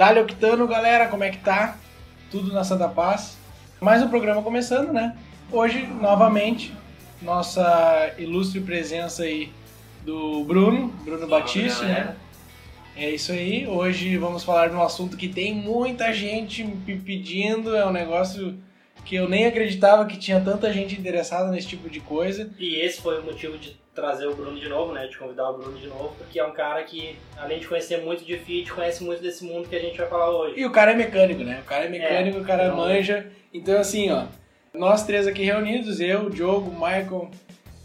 Dali Octano, galera, como é que tá? Tudo na Santa Paz. Mais um programa começando, né? Hoje, novamente, nossa ilustre presença aí do Bruno, Bruno Batista, né? É isso aí. Hoje vamos falar de um assunto que tem muita gente me pedindo, é um negócio que eu nem acreditava que tinha tanta gente interessada nesse tipo de coisa. E esse foi o motivo de trazer o Bruno de novo, né? De convidar o Bruno de novo, porque é um cara que, além de conhecer muito de fit, conhece muito desse mundo que a gente vai falar hoje. E o cara é mecânico, né? O cara é mecânico, é, o cara então... manja. Então, assim, ó, nós três aqui reunidos, eu, o Diogo, o Michael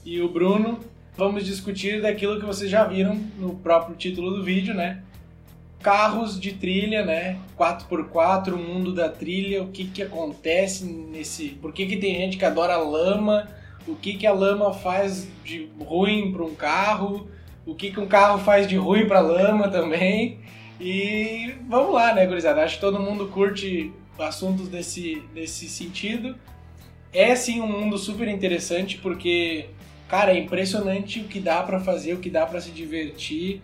e o Bruno, vamos discutir daquilo que vocês já viram no próprio título do vídeo, né? Carros de trilha, né? 4x4, o mundo da trilha, o que que acontece nesse... Por que que tem gente que adora lama o que, que a lama faz de ruim para um carro, o que, que um carro faz de ruim para lama também. E vamos lá, né, gurizada? Acho que todo mundo curte assuntos desse, desse sentido. É sim um mundo super interessante porque, cara, é impressionante o que dá para fazer, o que dá para se divertir.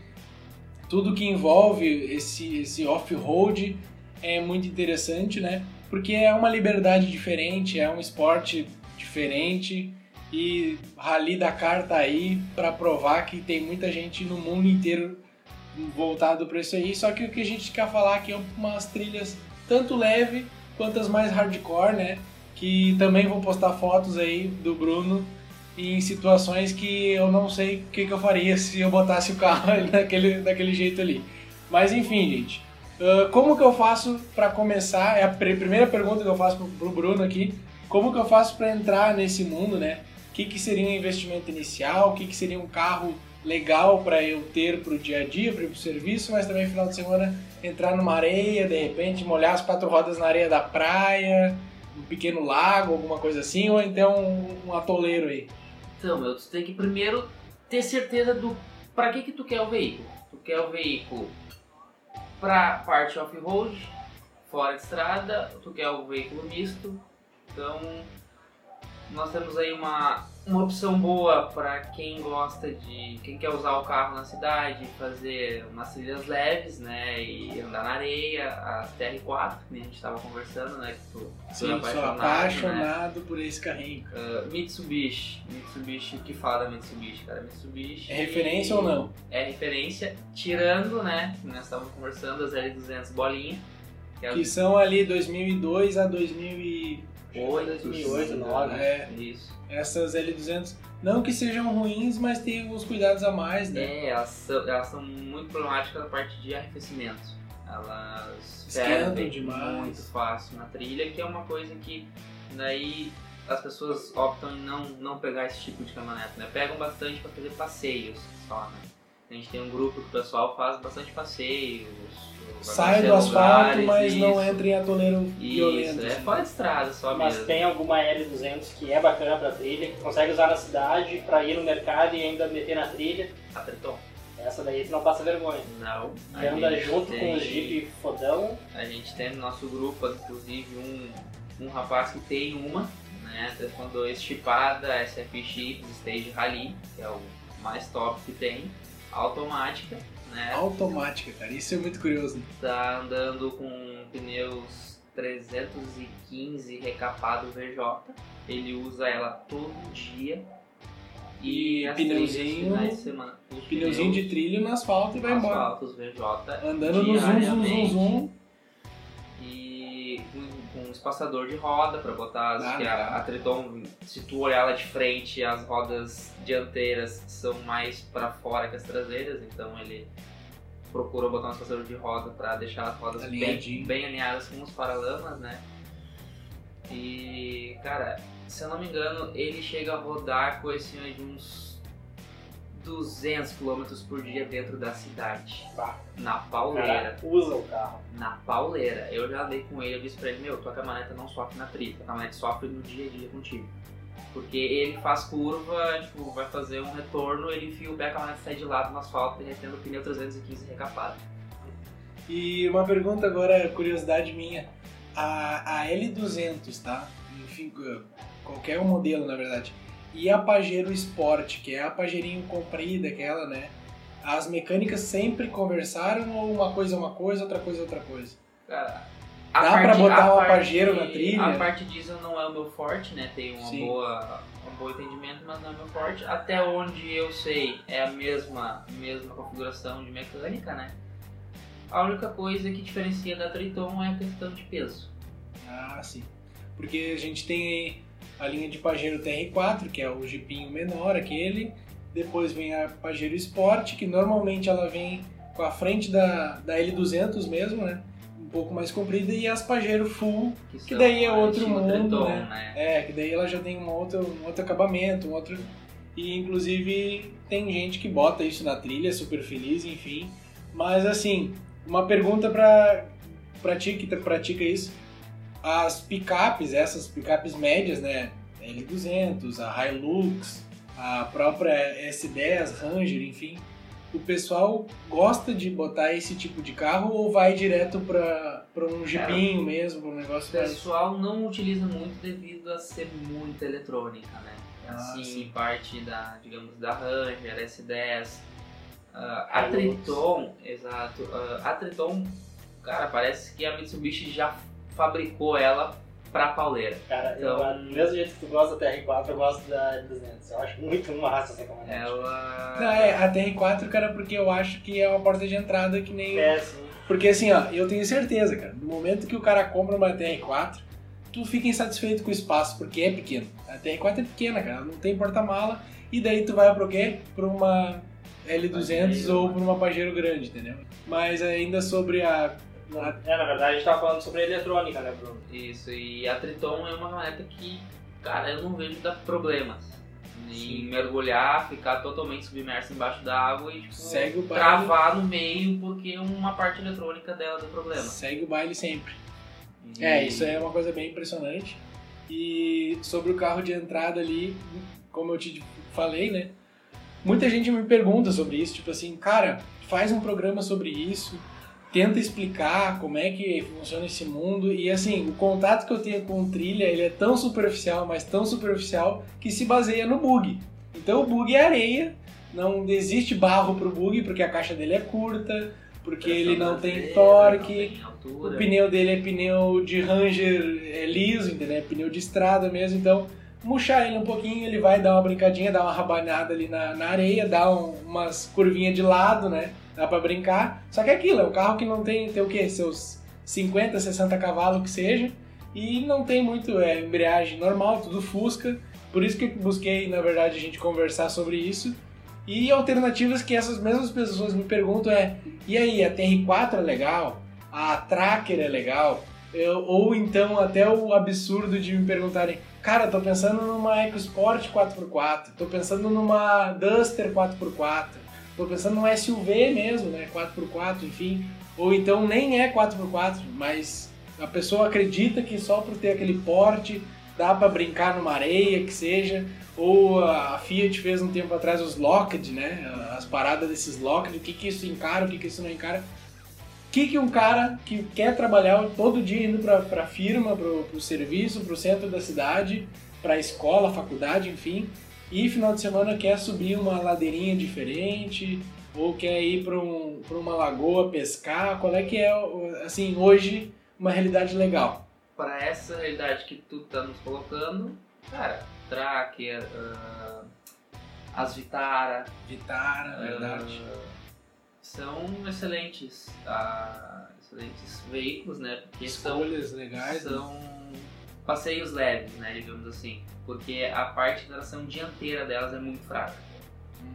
Tudo que envolve esse, esse off-road é muito interessante, né? Porque é uma liberdade diferente, é um esporte diferente e Rally Dakar tá aí para provar que tem muita gente no mundo inteiro voltado para isso aí. Só que o que a gente quer falar aqui é umas trilhas tanto leve quanto as mais hardcore, né? Que também vou postar fotos aí do Bruno em situações que eu não sei o que, que eu faria se eu botasse o carro daquele, daquele jeito ali. Mas enfim, gente. Uh, como que eu faço para começar? É a primeira pergunta que eu faço pro, pro Bruno aqui. Como que eu faço para entrar nesse mundo, né? O que, que seria um investimento inicial, o que, que seria um carro legal para eu ter para o dia a dia, para o serviço, mas também final de semana entrar numa areia, de repente molhar as quatro rodas na areia da praia, um pequeno lago, alguma coisa assim, ou então um, um atoleiro aí. Então, meu, tu tem que primeiro ter certeza do para que que tu quer o veículo. Tu quer o veículo para parte off-road, fora de estrada, tu quer o veículo misto. Então, nós temos aí uma, uma opção boa para quem gosta de. quem quer usar o carro na cidade, fazer umas trilhas leves, né? E andar na areia, a TR4, que a gente estava conversando, né? Que tu, Sim, apaixonado, sou apaixonado né? por esse carrinho. Uh, Mitsubishi, Mitsubishi, que fala Mitsubishi, cara? Mitsubishi. É referência ou não? É referência, tirando, né? Nós estávamos conversando, as L200 bolinha. Que, é que são ali 2002 a 2000 8, 2008, 2009. É, isso. Essas L200, não que sejam ruins, mas tem alguns cuidados a mais, né? É, elas são, elas são muito problemáticas na parte de arrefecimento. Elas esquentam demais. muito fácil na trilha, que é uma coisa que daí as pessoas optam em não, não pegar esse tipo de caminhonete, né? Pegam bastante para fazer passeios só, né? A gente tem um grupo que o pessoal faz bastante passeios, Sai do asfalto, mas isso. não entra em atoleiro isso, violento. É assim. fora de estrada só Mas mesmo. tem alguma L200 que é bacana pra trilha, que consegue usar na cidade pra ir no mercado e ainda meter na trilha. A Triton. Essa daí você não passa vergonha. Não. E anda junto tem... com os Jeep fodão. A gente tem no nosso grupo, inclusive, um, um rapaz que tem uma, né? 3.2 chipada, SFX Stage Rally, que é o mais top que tem, automática né? Automática, cara. Isso é muito curioso. Tá andando com pneus 315 recapado VJ. Ele usa ela todo dia. E, e pneuzinho, semana, pneuzinho de trilho no asfalto e vai embora. Asfaltos VJ. Andando no zoom, zoom, zoom, zoom. Um espaçador de roda para botar as, ah, que a, a Triton, se tu olhar lá de frente, as rodas dianteiras são mais para fora que as traseiras, então ele procurou botar um espaçador de roda para deixar as rodas bem, bem alinhadas com os paralamas, né? E, cara, se eu não me engano, ele chega a rodar com esse de uns 200 km por dia dentro da cidade. Bah. Na pauleira. usa o carro. Na pauleira. Eu já andei com ele, eu disse pra ele, meu, tua caminhonete não sofre na trilha, tua caminhonete sofre no dia a dia contigo. Porque ele faz curva, tipo, vai fazer um retorno, ele enfia o pé, a caminhonete sai de lado no asfalto, derretendo o pneu 315 recapado. E uma pergunta agora, curiosidade minha. A, a L200, tá? Enfim, qualquer modelo, na verdade e a Pajero Sport, que é a Pajerinho comprida, aquela, né? As mecânicas sempre conversaram ou uma coisa é uma coisa, outra coisa é outra coisa? Cara, Dá pra parte- botar a um parte- apageiro na trilha? A parte diesel não é o meu forte, né? Tem uma Sim. boa, um bom entendimento, mas não é o meu forte. Até onde eu sei, é a mesma, mesma configuração de mecânica, né? A única coisa que diferencia da Triton é a questão de peso. Ah, sim. Porque a gente tem a linha de Pajero TR4, que é o jipinho menor, aquele. Depois vem a Pajero Sport, que normalmente ela vem com a frente da, da L200 mesmo, né? Um pouco mais comprida. E as Pajero Full, Que, Que daí é outro mundo, Triton, né? é, que daí ela já tem um outro, um outro acabamento, um outro... E inclusive tem gente que bota isso na trilha, super feliz, enfim. Mas assim, uma pergunta pra, pra ti que pratica isso. As picapes, essas picapes médias, né? L200, a Hilux, a própria S10, Ranger, enfim. O pessoal gosta de botar esse tipo de carro ou vai direto pra um jipinho mesmo, pra um O negócio mais... pessoal não utiliza muito devido a ser muito eletrônica, né? Ah, Assim, sim. parte da, digamos, da Ranger, S10. Ah, a. Triton, exato. ah, a Triton, cara, parece que a Mitsubishi já fabricou ela pra pauleira. Cara, eu, Então- do mesmo jeito que tu gosta da TR4, eu gosto da 200. Eu acho muito massa essa caminhonete. Ela. Não, é, a TR4, cara, porque eu acho que é uma porta de entrada que nem... É, sim. Porque assim, ó, eu tenho certeza, cara, no momento que o cara compra uma TR4, tu fica insatisfeito com o espaço, porque é pequeno. A TR4 é pequena, cara, não tem porta-mala, e daí tu vai pro quê? Pra uma L200 Pajero, ou né? pra uma Pajero grande, entendeu? Mas ainda sobre a... a- É, na verdade a gente tava falando sobre eletrônica, né, Bruno? Isso, e a Triton é uma caminhonete que, cara, eu não vejo dar problemas. Em Sim. mergulhar, ficar totalmente submerso embaixo da água e tipo, Segue o baile. travar no meio porque uma parte eletrônica dela deu problema. Segue o baile sempre. E- É, isso é uma coisa bem impressionante. E sobre o carro de entrada ali, como eu te falei, né? Muita gente me pergunta sobre isso, tipo assim, cara, faz um programa sobre isso, tenta explicar como é que funciona esse mundo. E assim, o contato que eu tenho com o trilha, ele é tão superficial, mas tão superficial, que se baseia no bug. Então o bug é areia, não existe barro pro bug, porque a caixa dele é curta, porque ele não tem torque. não tem. O pneu dele é pneu de Ranger é liso, entendeu? É pneu de estrada mesmo, então murchar ele um pouquinho, ele vai dar uma brincadinha, dar uma rabanada ali na, na areia, dar um- umas curvinhas de lado, né? Dá pra brincar. Só que é aquilo, é um carro que não tem, tem o quê? Seus 50, 60 cavalos que seja, e não tem muito é, embreagem normal, tudo Fusca. Por isso que busquei, na verdade, a gente conversar sobre isso. E alternativas que essas mesmas pessoas me perguntam é: e aí, a TR4 é legal? A Tracker é legal? Eu- ou então até o absurdo de me perguntarem: cara, tô pensando numa EcoSport 4x4, tô pensando numa Duster 4x4, tô pensando num SUV mesmo, né? 4x4, enfim. Ou então nem é 4x4, mas a pessoa acredita que só por ter aquele porte dá pra brincar numa areia, que seja. Ou a Fiat fez um tempo atrás os Locked, né? As paradas desses Locked, o que, que isso encara, o que, que isso não encara. O que, que um cara que quer trabalhar todo dia indo pra, pra firma, pro, pro serviço, pro centro da cidade, pra escola, faculdade, enfim, e final de semana quer subir uma ladeirinha diferente, ou quer ir pra, um, pra uma lagoa pescar, qual é que é, assim, hoje, uma realidade legal? Para essa realidade que tu tá nos colocando, cara, Tracker, ah, as Vitara, Vitara, verdade. ah, são excelentes, ah, excelentes veículos, né? Porque são Escolhas legais, né? são passeios leves, né, digamos assim, porque a parte de tração dianteira delas é muito fraca.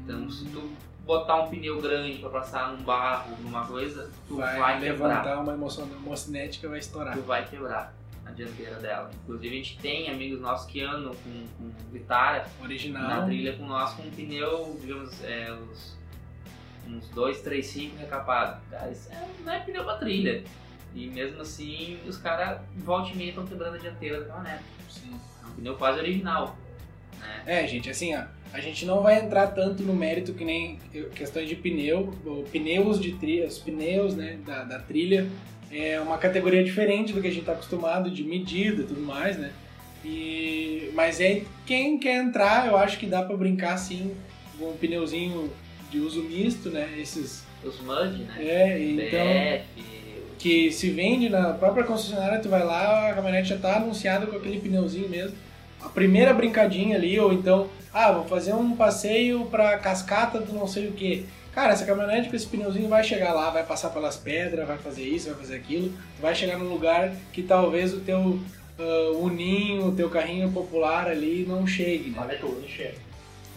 Então, se tu botar um pneu grande para passar num barro, numa coisa, tu vai, vai, quebrar. levantar uma emoção, uma cinética vai estourar. Tu vai quebrar a dianteira dela. Inclusive, a gente tem amigos nossos que andam com, com Vitara na Original. trilha com nós com um pneu, digamos, é, os, uns 2, 3, 5 recapado. Cara, isso é, não é pneu pra trilha. E mesmo assim, os caras, volta e meia, estão quebrando a dianteira da caminhonete. Sim. É um pneu quase original. Né? É, gente, assim, ó, a gente não vai entrar tanto no mérito que nem questões de pneu, ou pneus de trilha, os pneus, né, da, da trilha, é uma categoria diferente do que a gente está acostumado, de medida e tudo mais, né? E, mas é quem quer entrar, eu acho que dá para brincar sim com um pneuzinho de uso misto, né? Esses Os MUD, né? é, então BF, que se vende na própria concessionária, tu vai lá, a caminhonete já tá anunciada com aquele pneuzinho mesmo. A primeira brincadinha ali, ou então, ah, vou fazer um passeio pra cascata do não sei o que. Cara, essa caminhonete com esse pneuzinho vai chegar lá, vai passar pelas pedras, vai fazer isso, vai fazer aquilo. Vai chegar num lugar que talvez o teu uh, uninho, o teu carrinho popular ali não chegue, né? Olha tudo, chega.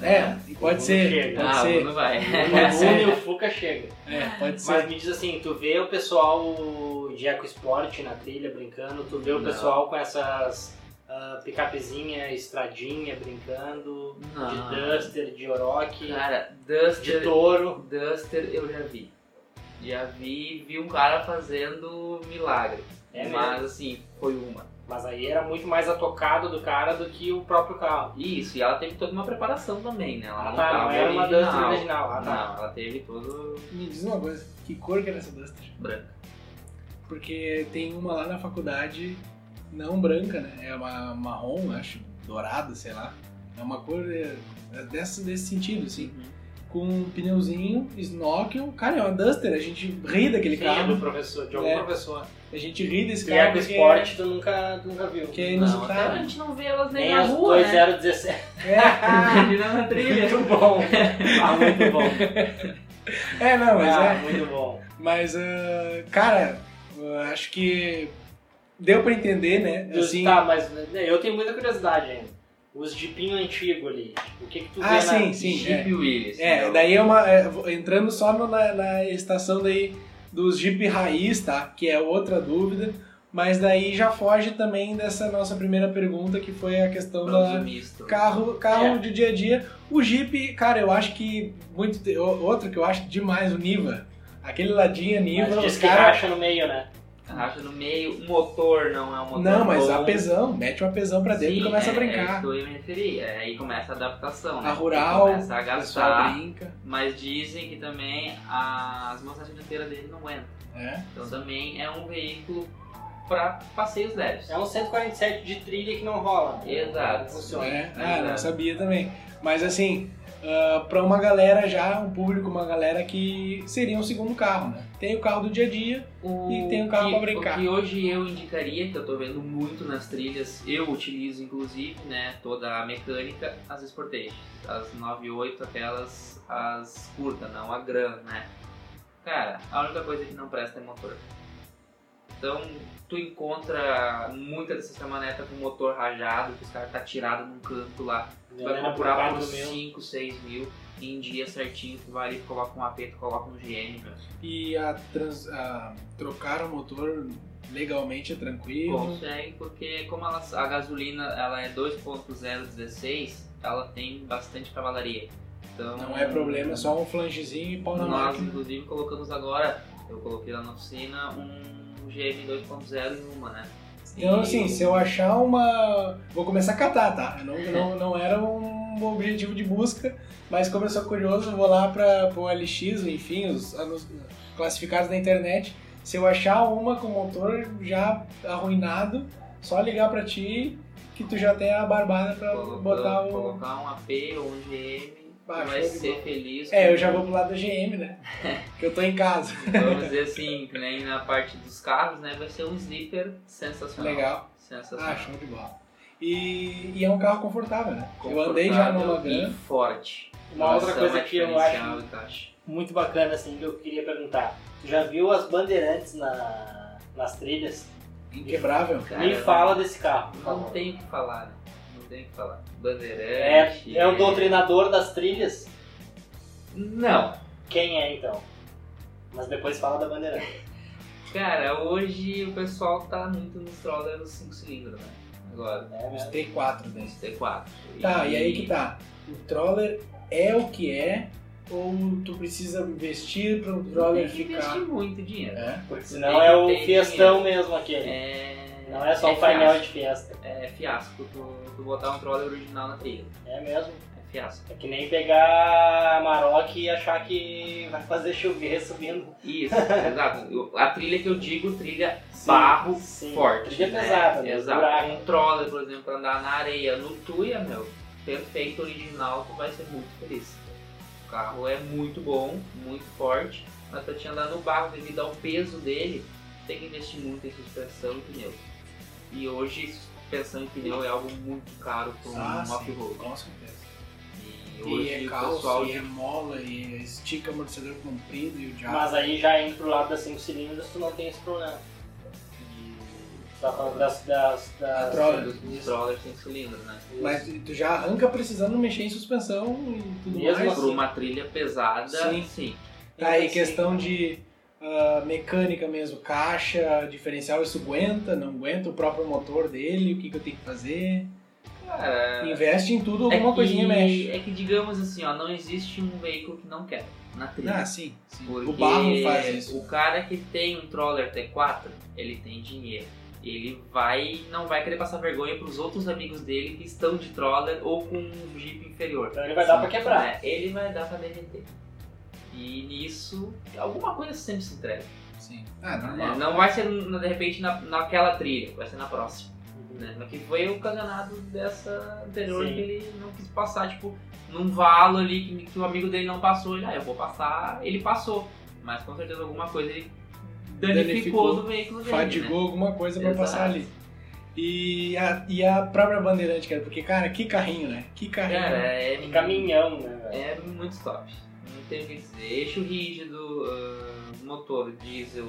É, pode ser, chega. pode ah, ser. não vai. Pode O e o Fuca chega. É, pode ser. Mas me diz assim, tu vê o pessoal de EcoSport na trilha brincando, tu vê o Não. pessoal com essas ah, picapezinha, estradinha brincando, Não. de Duster, de Orochi, Cara, de Duster, Toro. Duster eu já vi. Já vi, vi um cara fazendo milagre. É mas mesmo. assim, foi uma. Mas aí era muito mais a tocada do cara do que o próprio carro. Isso, e ela teve toda uma preparação também, né? Ela Ah, não tá, não era uma original. Duster original. Ah, tá. Não, ela teve todo Me diz uma coisa, que cor que era essa Duster? branco. Porque tem uma lá na faculdade, não branca, né? É uma marrom, acho, dourada, sei lá. É uma cor é, é dessa, desse sentido, assim. Com um pneuzinho, snorkel. Cara, é uma Duster, a gente ri daquele Sim, carro. do professor, de algum É. professor. A gente ri desse E carro porque... Tu nunca, tu nunca viu. Que é Não, inusitado. até a gente não vê elas nem Nem na as rua, né? 2017. É, Imagina na trilha. Muito bom. Ah, muito bom. é, não, mas ah, é. muito bom. Mas, ah, cara, acho que deu pra entender, né? Assim, Tá, mas né, eu tenho muita curiosidade ainda. Os jeepinho antigo ali. tipo, O que que tu Ah, vê sim, na... sim. Jeep Willys. É, entendeu? daí é uma. é, entrando só no- na, na estação daí dos Jeep raiz, tá? Que é outra dúvida. Mas daí já foge também dessa nossa primeira pergunta, que foi a questão da misto. carro, carro É. de dia a dia. O Jeep, cara, eu acho que muito. Outro que eu acho demais, o Niva. Aquele ladinho Niva, Mas os que caras. racha no meio, né? Racha no meio, o motor não é um motor Não, mas bom. a pesão, mete uma pesão pra dentro Sim, e começa é, a É brincar. isso que eu ia me referir. É, aí começa a adaptação. né? a rural, Começa a o pessoal gastar. brinca. Mas dizem que também as montagens dianteiras dele não aguentam. É. Então também é um veículo para passeios leves. É um 147 de trilha que não rola. né? Exato. Não funciona. É, ah, Exato. não sabia também. Mas assim, ah, pra uma galera já, um público, uma galera que seria um segundo carro, né? Tem o carro do dia a dia, O E tem um carro pra brincar. O que hoje eu indicaria, que eu tô vendo muito nas trilhas, eu utilizo inclusive, né, toda a mecânica, as Sportage. As 98, aquelas, as curtas, não a Gran, né. Cara, a única coisa que não presta é motor. Então, tu encontra muitas dessas caminhonetas com motor rajado, que os caras tá tirado num canto lá. Tu vai procurar por Porcaro meu. 5, 6 mil, em dia certinho, tu vai ali, coloca um AP, tu coloca um GM, e a, trans, a trocar o motor legalmente é tranquilo. Consegue, porque como ela, a gasolina ela é 2.0 16, ela tem bastante cavalaria. Então Não é problema, é só um flangezinho e pau na Nós máquina. inclusive colocamos agora, eu coloquei lá na oficina um GM 2.0 em uma, né? Então, assim, se eu achar uma. Vou começar a catar, tá? Não, não, não era um objetivo de busca, mas como eu sou curioso, eu vou lá para o LX, enfim, os, os classificados na internet. Se eu achar uma com motor já arruinado, só ligar pra ti que tu já tem a barbada pra colocar, botar o. colocar um AP ou um GM, Vai ser bola. feliz. É, eu já vou pro lado da GM, né? que eu tô em casa. Vamos dizer assim, que nem na parte dos carros, né? Vai ser um sleeper sensacional. Legal. Sensacional. Ah, show de bola. E, e é um carro confortável, né? Eu andei já Confortável e Gran. forte. Uma outra Tração coisa é que eu acho caixa. muito bacana, assim, que eu queria perguntar. Tu já viu as bandeirantes na, nas trilhas? Inquebrável. Cara, Me fala desse carro. Não tem o que falar, né? Não tem o que falar. É, Bandeirante. é o doutrinador das trilhas? Não. Quem é, então? Mas depois fala da bandeirante. Cara, hoje o pessoal tá muito nos trollers dos 5 cilindros, né? Agora, É Os mesmo? T4 daí. os T4. Tá, e aí que tá. O troller é o que é ou tu precisa investir para o troller Tem que ficar. investir muito dinheiro. É? Porque senão é o fiestão mesmo aquele. É... Não é só o painel fiasco. de fiesta. É fiasco tu, tu botar um troller original na trilha. É mesmo. É fiasco. É que nem pegar a Maroc e achar que vai fazer chover subindo. Isso, exato. A trilha que eu digo, trilha barro sim. forte. Trilha né? pesada, né? Exato. Buraco. Um troller, por exemplo, pra andar na areia, no Tuia, meu, perfeito, original, tu vai ser muito feliz. O carro é muito bom, muito forte, mas pra te andar no barro devido ao peso dele, tem que investir muito em suspensão e pneu. E hoje, suspensão e pneu é algo muito caro para um Ah, off-road. com certeza. E E hoje é pessoal e de é mola, e estica amortecedor comprido e o diabo. Mas aí já indo pro lado das 5 cilindros, tu não tem esse problema. Tu tá falando das. das, das Troller. dos, trollers sem cilindro, né? Mas tu já arranca precisando mexer em suspensão e tudo Mesmo mais. assim. Por uma trilha pesada, Sim. sim. Tá, e Assim, questão de ah, mecânica mesmo, caixa, diferencial, isso aguenta, não aguenta, o próprio motor dele, o que, que eu tenho que fazer. Cara, Investe em tudo, é alguma que, coisinha mexe. É que, digamos assim, ó, não existe um veículo que não quer na trilha. Ah, sim. sim. O barro faz isso. O cara que tem um Troller T4, ele tem dinheiro. Ele vai não vai querer passar vergonha pros outros amigos dele que estão de Troller ou com um Jeep inferior. Então ele vai dar pra quebrar. É, ele vai dar pra derreter. E nisso, alguma coisa sempre se entrega. sim. Ah, É, normal. não vai ser de repente na, naquela trilha, vai ser na próxima. Uhum. Né? Mas que foi ocasionado dessa anterior Sim. que ele não quis passar, tipo, num valo ali que, que o amigo dele não passou. Ele, ah, eu vou passar, ele passou. Mas com certeza alguma coisa ele danificou, Danificou, do veículo dele. Fadigou Né? alguma coisa pra Exato. passar ali. E a, e a própria Bandeirante, cara, porque, cara, que carrinho, né? Que carrinho. Cara, é, Que caminhão, né, é muito top. Tem o que dizer. Eixo rígido, ah, motor diesel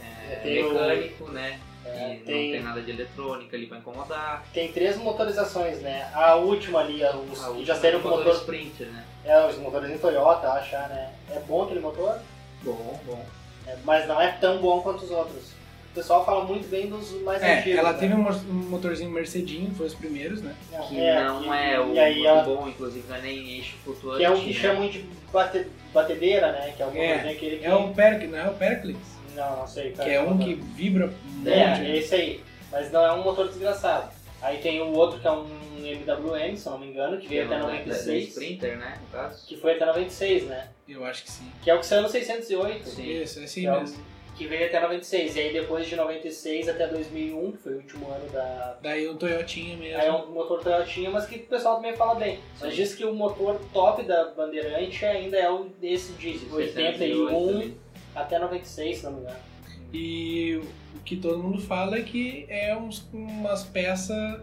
é, o- mecânico, né? É, tem- não tem nada de eletrônica ali pra incomodar. Tem três motorizações, né? A última ali, a- os que o já saíram com motor motor. Sprinter, né? É, os motores em Toyota, achar, né? É bom aquele motor, Bom, bom. é, mas não é tão bom quanto os outros. O pessoal fala muito bem dos mais É, antigos. ela né? teve um mo- motorzinho Mercedinho, foi os primeiros, né? Não, Que é, não que- é o aí muito ela, bom, inclusive não é nem eixo flutuante. que é o que né? chamam de bate- batedeira, né? Que é o É, motorzinho aquele que... É o Perc, não é o Perclix? Não, não sei. Que é um que vibra um monte. É, né? é esse aí. Mas não é um motor desgraçado. Aí tem o outro que é um MWM, se não me engano, que veio é até o da- da- da 96. Sprinter, né? No caso. Que foi até 96, né? Eu acho que sim. Que é o que saiu no 608. Sim. Isso, é assim que, é o- mesmo. Que veio até 96. E aí depois de 96 até 2001, que foi o último ano da... Daí o Toyotinha mesmo. Aí é um motor Toyotinha, mas que o pessoal também fala bem. Mas Sim. diz que o motor top da Bandeirante ainda é o desse diesel, 81 ali. até 96, se não me engano. E o que todo mundo fala é que é uns, umas peças.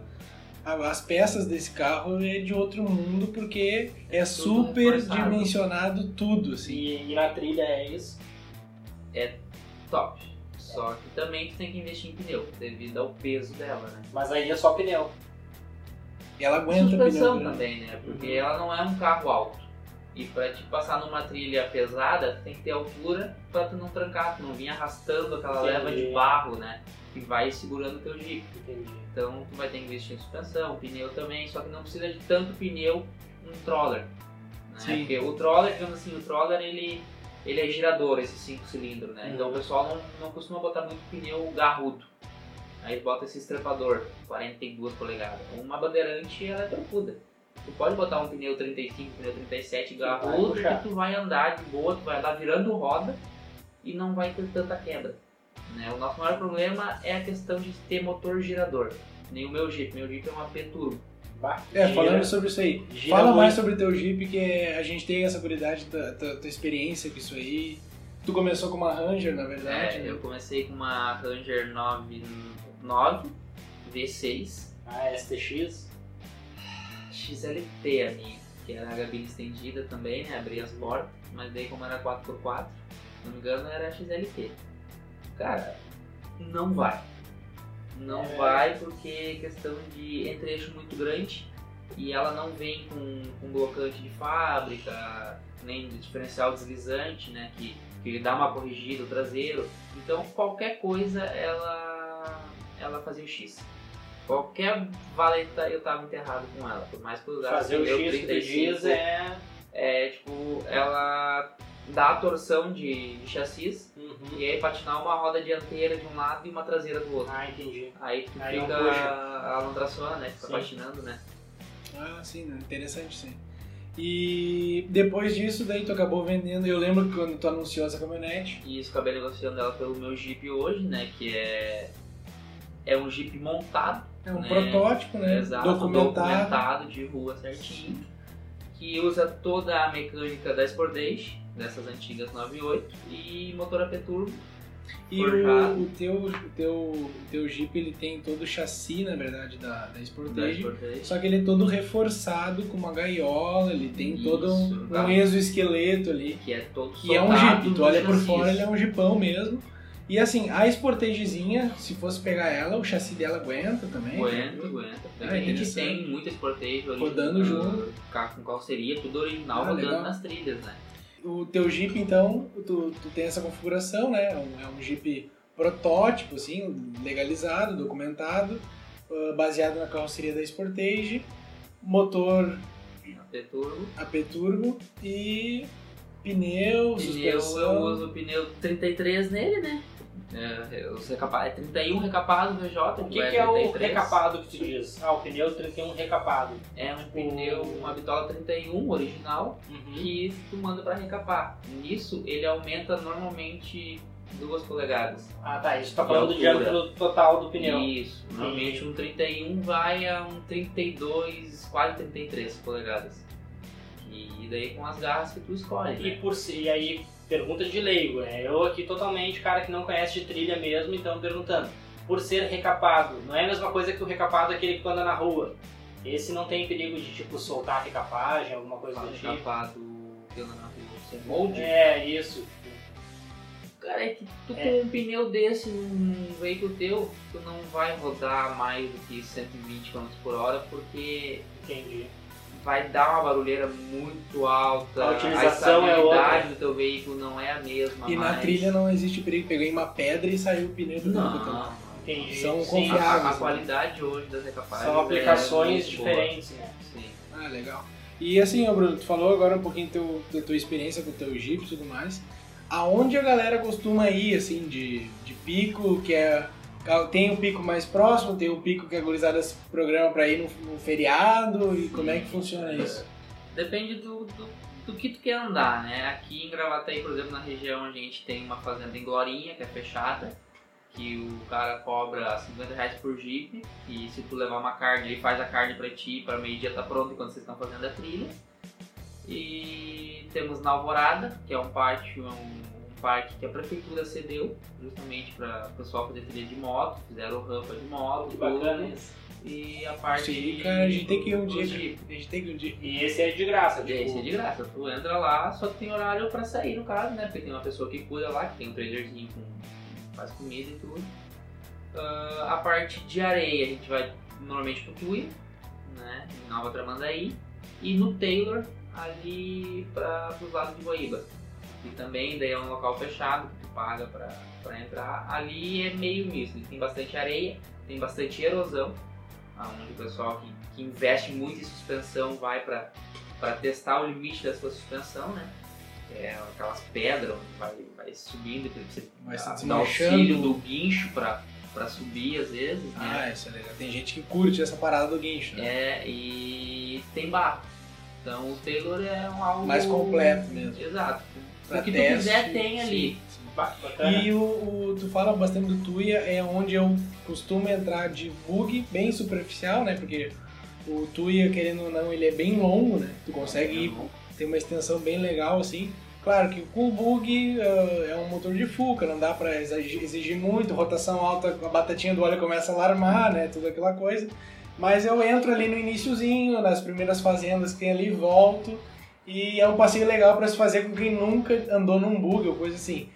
As peças desse carro é de outro mundo porque é tudo super dimensionado tudo, assim. E, e na trilha é isso. Top. Só que também tu tem que investir em pneu, devido ao peso dela, né? Mas aí é só pneu. E ela aguenta Suspensão pneu também, né? Porque Uhum. ela não é um carro alto. E pra te passar numa trilha pesada, tu tem que ter altura pra tu não trancar, tu não vir arrastando aquela Entendi. leva de barro, né? Que vai segurando o teu jeep. Entendi. Então tu vai ter que investir em suspensão, pneu também, só que não precisa de tanto pneu um troller. Né? Sim. Porque o troller, digamos assim, o troller ele, ele é girador, esse 5 cilindros, né? Então o Uhum. pessoal não, não costuma botar muito pneu garrudo. Aí bota esse estrepador, 42 polegadas. Uma bandeirante ela é trocuda. Tu pode botar um pneu 35, pneu 37 vai garrudo que tu vai andar de boa, tu vai andar virando roda e não vai ter tanta quebra. Né? O nosso maior problema é a questão de ter motor girador. Nem o meu Jeep, meu Jeep é uma P Bah, É, gira- falando sobre isso aí. gira Fala mais muito. sobre o teu Jeep, que a gente tem essa curiosidade, tua, tua, tua experiência com isso aí. Tu começou com uma Ranger, na verdade. É, né? eu comecei com uma Ranger 99 V6 Ah, STX. XLT a minha, que era a gabine estendida também, né? Abria as portas, mas daí como era 4x4, se não me engano era XLT. Cara, não vai. Não É. vai porque é questão de entre-eixo muito grande e ela não vem com, com blocante de fábrica, nem de diferencial deslizante, né? Que, que ele dá uma corrigida no traseiro. Então qualquer coisa ela, ela fazia o X. Qualquer valeta eu tava enterrado com ela, por mais que eu usasse Fazer o X que tu 35, diz é. é tipo, ela dá a torção de, de chassis Uhum. e aí patinar uma roda dianteira de um lado e uma traseira do outro. Ah, entendi. Aí tu Aí fica não puxa. a lontraçona, né? Fica Sim. patinando, né? Ah, sim, né? interessante sim. E depois disso, daí tu acabou vendendo. Eu lembro que quando tu anunciou essa caminhonete. E isso acabei negociando ela pelo meu Jeep hoje, né? Que é. É um Jeep montado, É um Né? protótipo, né? exato, Documentado. documentado de rua certinho. Que usa toda a mecânica da Sportage, dessas antigas 98, e motor AP Turbo. E Forjado. o, o teu, o, teu, o teu Jeep ele tem todo o chassi, na verdade, da, da Sportage. Só que ele é todo reforçado com uma gaiola, ele tem Isso, todo um, um tá. exoesqueleto ali. Que é todo Que é um Jeep, tu olha por fora, ele é um Jeepão mesmo. E assim, a Sportagezinha, se fosse pegar ela, o chassi dela aguenta também. Aguenta, aguenta. Ah, a gente tem muita Sportage ali. Rodando ah, junto. Com carroceria, tudo original, Ah, rodando legal. nas trilhas, né? O teu Jeep, então, tu, tu tem essa configuração, né? É um, é um Jeep protótipo, assim, legalizado, documentado, ah, baseado na carroceria da Sportage, motor A turbo. AP Turbo e pneu, Pneu, suspensão. eu uso pneu 33 nele, né? É, os recapa- é 31 recapado VJ. O que, vai que é o 33. recapado que tu diz? Ah, o pneu 31 recapado. É um pneu, uma bitola 31 original, Uhum. que tu manda pra recapar. Nisso, ele aumenta normalmente 2 polegadas. Ah, tá. Isso tá falando do altura. diâmetro total do pneu. Isso. Normalmente um 31 vai a um 32, quase 33 polegadas. E daí com as garras que tu escolhe. E Né? por si, e aí, pergunta de leigo, né? Eu aqui totalmente cara que não conhece de trilha mesmo, então perguntando. Por ser recapado, não é a mesma coisa que o recapado aquele que anda na rua. Esse não tem perigo de tipo soltar a recapagem, alguma coisa do tipo. Recapado que anda na rua. Você molde. É, isso. Cara, é que tu É. com um pneu desse num veículo teu, tu não vai rodar mais do que 120 km por hora, porque Entendi. Vai dar uma barulheira muito alta. A utilização é estabilidade outra. do teu veículo não é a mesma. E na mais. trilha não existe perigo, peguei uma pedra e saiu o pneu do Não. Entendi. São Sim, confiáveis. A, a né? qualidade hoje das recapagens São aplicações é muito boa. diferentes, né? Sim. Ah, legal. E assim, Bruno, tu falou agora um pouquinho teu, da tua experiência com o teu Jeep e tudo mais. Aonde a galera costuma ir, assim, de, de pico, que é. Tem um pico mais próximo, tem um pico que a gurizada se programa pra ir no, no feriado, e como é que funciona isso? Depende do, do, do que tu quer andar, né? Aqui em Gravataí, por exemplo, na região a gente tem uma fazenda em Glorinha, que é fechada, que o cara cobra 50 reais por jeep, e se tu levar uma carne, ele faz a carne pra ti, para meio-dia tá pronto enquanto vocês estão fazendo a trilha. E temos na Alvorada, que é um pátio, é um parque que a prefeitura cedeu, justamente para o pessoal fazer trilha de moto, fizeram rampa de moto, Que bacana isso. E a parte Sim, cara, a gente tem que ir um dia. jeep. A gente tem que ir um dia. E esse é de graça, tipo. Esse é de graça, tu entra lá, só que tem horário pra sair no caso, né? Porque tem uma pessoa que cuida lá, que tem um trailerzinho com faz comida e tudo. Ah, a parte de areia a gente vai normalmente pro Tuia, né? Em Nova Tramandaí. E no Taylor, ali para os lados de Guaíba. E também daí é um local fechado que tu paga pra, pra entrar. Ali é meio misto, ele tem bastante areia, tem bastante erosão, onde o pessoal que, que investe muito em suspensão vai pra para testar o limite da sua suspensão, né? É aquelas pedras onde vai, vai subindo, e você Vai se dá, dá desmanchando. auxílio do guincho para subir às vezes, né? Ah, isso é legal. Tem gente que curte essa parada do guincho, né? É, e tem barro. Então o Taylor é um algo Mais completo mesmo. Exato. Pra o que teste, tu quiser tem ali. sim, sim. E o, o- tu fala bastante do Tuya, é onde eu costumo entrar de bug bem superficial, né? Porque o Tuya, querendo ou não, ele é bem longo, né? Tu consegue ir, ter uma extensão bem legal, assim. Claro que com o bug eh, é um motor de Fuca, não dá pra exigir, exigir muito, rotação alta, a batatinha do óleo começa a alarmar, né? Tudo aquela coisa. Mas eu entro ali no iniciozinho, nas primeiras fazendas que tem ali, volto. E é um passeio legal para se fazer com quem nunca andou num bug ou coisa assim.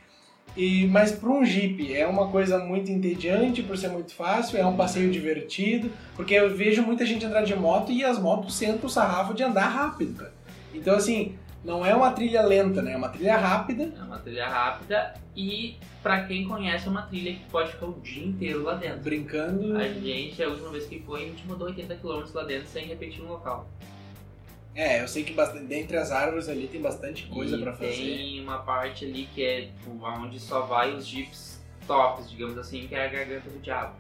E, mas para um Jeep é uma coisa muito entediante por ser muito fácil, é um passeio divertido, porque eu vejo muita gente andar de moto e as motos sentam o sarrafo de andar rápido. Então assim, não é uma trilha lenta, né? É uma trilha rápida. É uma trilha rápida e pra quem conhece é uma trilha que pode ficar o dia inteiro lá dentro. Brincando. A gente, a última vez que foi, a gente mandou 80 km lá dentro sem repetir um local. É, eu sei que bastante, dentre as árvores ali tem bastante coisa para fazer. Tem uma parte ali que é tipo, onde só vai os jeeps tops, digamos assim, que é a garganta do diabo.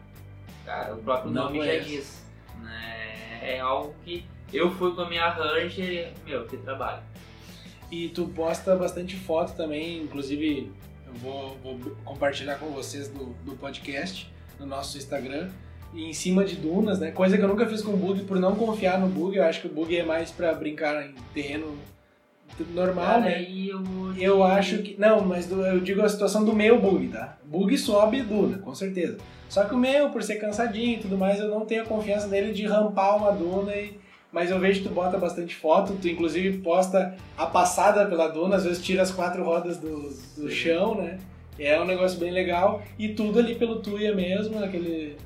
Cara, o próprio Não nome já conheço. diz. Né? É algo que eu fui com a minha Ranger e, meu, que trabalho. E tu posta bastante foto também, inclusive eu vou, vou compartilhar com vocês do, do podcast no nosso Instagram. E em cima de dunas, né? Coisa que eu nunca fiz com bug por não confiar no bug. Eu acho que o bug é mais pra brincar em terreno normal, Cara, né? eu, Eu acho que. Não, mas do- eu digo a situação do meu bug, tá? Bug sobe duna, com certeza. Só que o meu, por ser cansadinho e tudo mais, eu não tenho a confiança nele de rampar uma duna e. Mas eu vejo que tu bota bastante foto, tu inclusive posta a passada pela duna, às vezes tira as quatro rodas do, do chão, né? É um negócio bem legal. E tudo ali pelo Tuia mesmo, naquele.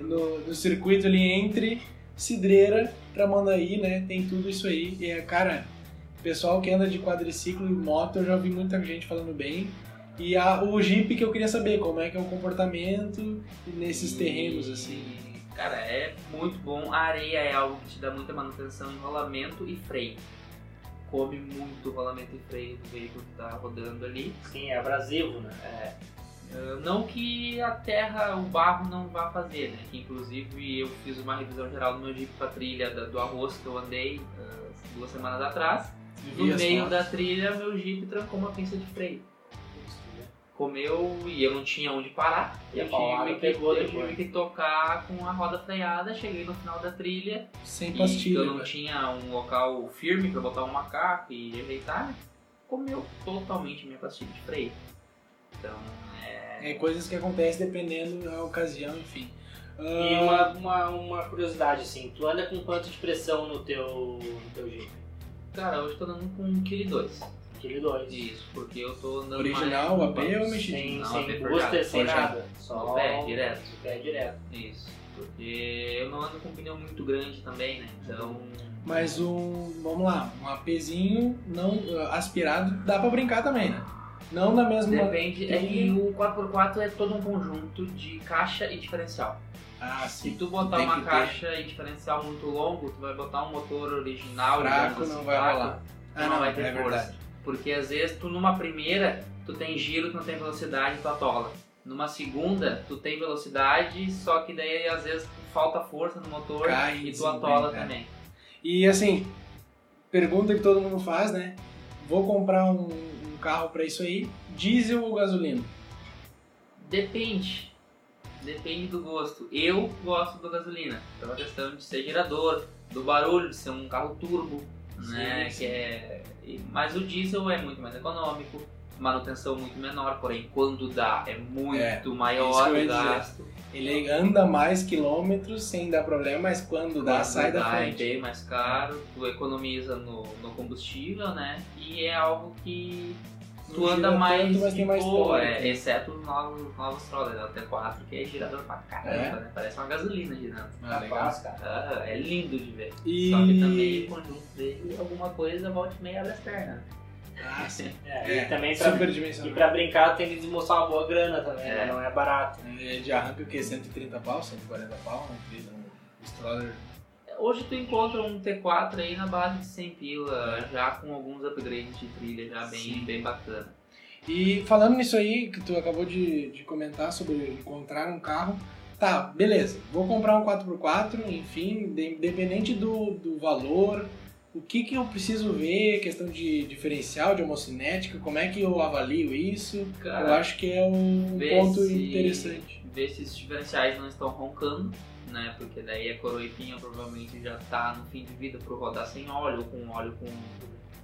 No, no circuito ali entre Cidreira, Tramandaí, né? Tem tudo isso aí. E é, cara, pessoal que anda de quadriciclo e moto, eu já vi muita gente falando bem. E a, o Jeep que eu queria saber, como é que é o comportamento nesses terrenos, assim. Cara, é muito bom. A areia é algo que te dá muita manutenção em rolamento e freio. Come muito rolamento e freio do veículo que tá rodando ali. Sim, é abrasivo, né? Uh, Não que a terra, o barro não vá fazer, né? Que inclusive eu fiz uma revisão geral no meu Jeep pra trilha do arroz que eu andei uh, duas semanas atrás. No Vi as meio da trilha, meu Jeep trancou uma pinça de freio. Comeu e eu não tinha onde parar. E a eu tive, que, pegou eu tive que tocar com a roda freada. Cheguei no final da trilha Sem e pastilha. eu não tinha um local firme pra botar um macaco e ajeitar. Comeu totalmente minha pastilha de freio. Então, é... É coisas que acontecem dependendo da ocasião, enfim. E Ah, uma, uma, uma curiosidade, assim, tu anda com quanto de pressão no teu, no teu Jeep? Cara, hoje tô andando com 1,2 kg. Aquele 2. Isso, porque eu tô andando Original, mais... AP ou mexidinho? Sem, Não, sem booster, forjado, sem nada. Só No pé, direto. no pé direto. Isso, porque eu não ando com pneu muito grande também, né? Então... Mas um, vamos lá, um APzinho não aspirado dá pra brincar também, né? Não na mesma. Depende, é que o 4x4 é todo um conjunto de caixa e diferencial. Ah, Se sim. tu botar Tem uma que ter. caixa e diferencial muito longo, tu vai botar um motor original, Fraco digamos não assim, vai fraco, rolar. Ah, não, vai ter é força. verdade. Porque às vezes tu numa primeira, tu tem giro, tu não tem velocidade, tu atola. Numa segunda, tu tem velocidade, só que daí às vezes falta força no motor Cai e tu atola é. também. E assim, pergunta que todo mundo faz, né? Vou comprar um, um carro pra isso aí, diesel ou gasolina? Depende. Depende do gosto. Eu gosto do gasolina, pela questão de ser gerador, do barulho de ser um carro turbo, né? Sim, Que é... Mas o diesel é muito mais econômico, manutenção muito menor, porém quando dá é muito É, maior o gasto. Ele anda mais quilômetros sem dar problema, mas quando dá, sai da dá, É frente. bem mais caro, tu economiza no, no combustível, né? E é algo que tu anda mais, tanto, mas tem de mais boa, torque. é, exceto os novos, novos trollers, até 4 que é girador pra caramba, É? né? Parece uma gasolina girando. Ah, legal. Capaz, cara. Ah, é lindo de ver. E... Só que também o conjunto dele, alguma coisa volte meia das pernas. Ah, sim. É, É, e também pra, super e pra brincar tem que desmoçar uma boa grana também, É. né? Não é barato. Ele de arranca o quê? 130 pau, 140 pau? Um stroller. Hoje tu encontra um T4 aí na base de 100 pila, já com alguns upgrades de trilha já bem, Sim. bem bacana. E falando nisso aí, que tu acabou de, de comentar sobre encontrar um carro, tá, beleza, vou comprar um 4x4, enfim, de- independente do, do valor, o que que eu preciso ver, questão de diferencial, de homocinética, como é que eu avalio isso, eu Cara, acho que é um ponto se- interessante. ver se os diferenciais não estão roncando, né? Porque daí a coroipinha provavelmente já tá no fim de vida por rodar sem óleo ou com óleo com,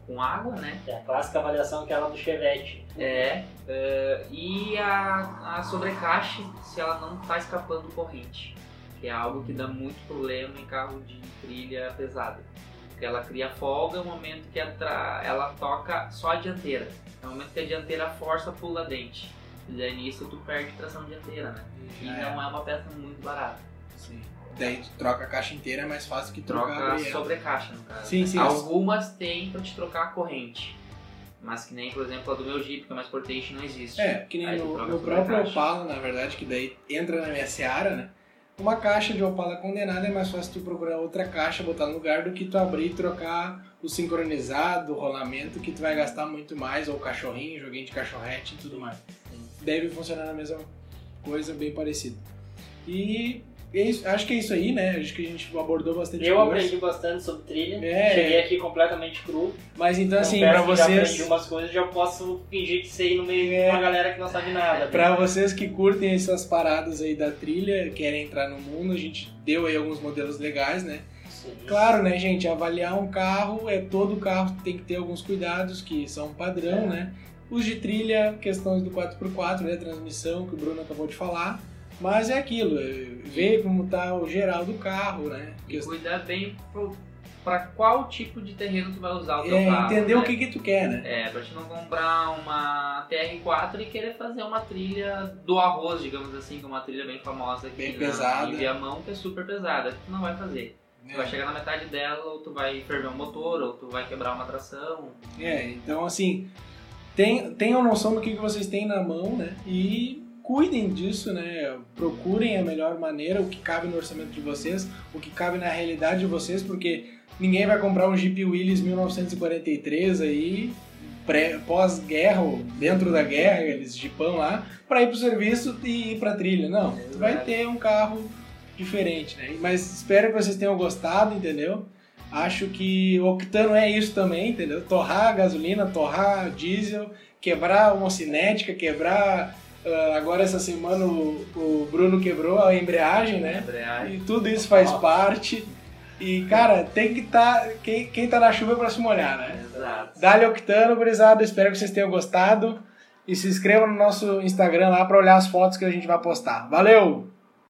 com água, né? É a clássica avaliação que é do Chevette. É, é, e a, a sobrecaixe se ela não tá escapando corrente, que é algo que dá muito problema em carro de trilha pesada. Porque ela cria folga no momento que ela toca só a dianteira. No momento que a dianteira força, pula dente. E daí nisso tu perde tração dianteira, né? E Já não é uma peça muito barata. Sim. Daí tu troca a caixa inteira, é mais fácil que trocar Troca a a brelha. sobrecaixa, no caso. Sim, sim. Algumas tem pra te trocar a corrente. Mas que nem, por exemplo, a do meu Jeep, que é mais Sportage, não existe. É, que nem Aí no, no próprio. Opala, na verdade, que daí entra na minha seara, né? Uma caixa de Opala condenada é mais fácil tu procurar outra caixa, botar no lugar, do que tu abrir e trocar o sincronizado, o rolamento, que tu vai gastar muito mais, ou o cachorrinho, joguinho de cachorrete e tudo mais. Deve funcionar na mesma coisa, bem parecido. E acho que é isso aí, né? Acho que a gente abordou bastante Eu coisa. aprendi bastante sobre trilha. É. Cheguei aqui completamente cru. Mas então, assim, Confesso pra que Já vocês... aprendi umas coisas, já posso fingir que sei no meio É. de uma galera que não sabe nada. Pra vocês que curtem essas paradas aí da trilha, querem entrar no mundo, a gente deu aí alguns modelos legais, né? Sim. Claro, né, gente? Avaliar um carro é todo carro tem que ter alguns cuidados que são padrão, É. né? Os de trilha, questões do 4x4, né? Transmissão, que o Bruno acabou de falar. Mas é aquilo, é ver como tá o geral do carro, né? E cuidar bem pro, pra qual tipo de terreno tu vai usar o teu É, carro. entender né? o que que tu quer, né? É, pra te não comprar uma TR4 e querer fazer uma trilha do arroz, digamos assim, que é uma trilha bem famosa aqui Bem na, pesada. em Viamão, que é super pesada, que tu não vai fazer. Tu vai chegar na metade dela, ou tu vai ferver um motor, ou tu vai quebrar uma tração. É, então assim, tem, tenham noção do que, que vocês têm na mão, né? E cuidem disso, né? Procurem a melhor maneira, o que cabe no orçamento de vocês, o que cabe na realidade de vocês, porque ninguém vai comprar um Jeep Willys 1943 aí, pós-guerra, ou dentro da guerra, aqueles Jeepão lá, para ir pro serviço e ir pra trilha. Não, tu vai ter um carro diferente, né? Mas espero que vocês tenham gostado, entendeu? Acho que o octano é isso também, entendeu? Torrar a gasolina, torrar diesel, quebrar uma cinética, quebrar. Ah, agora essa semana o, o Bruno quebrou a embreagem, né? Embreagem. E tudo isso faz Nossa. parte. E, cara, tem que estar. quem, quem tá na chuva é pra se molhar, né? Exato. Dale Octano, gurizada. Espero que vocês tenham gostado. E se inscrevam no nosso Instagram lá pra olhar as fotos que a gente vai postar. Valeu!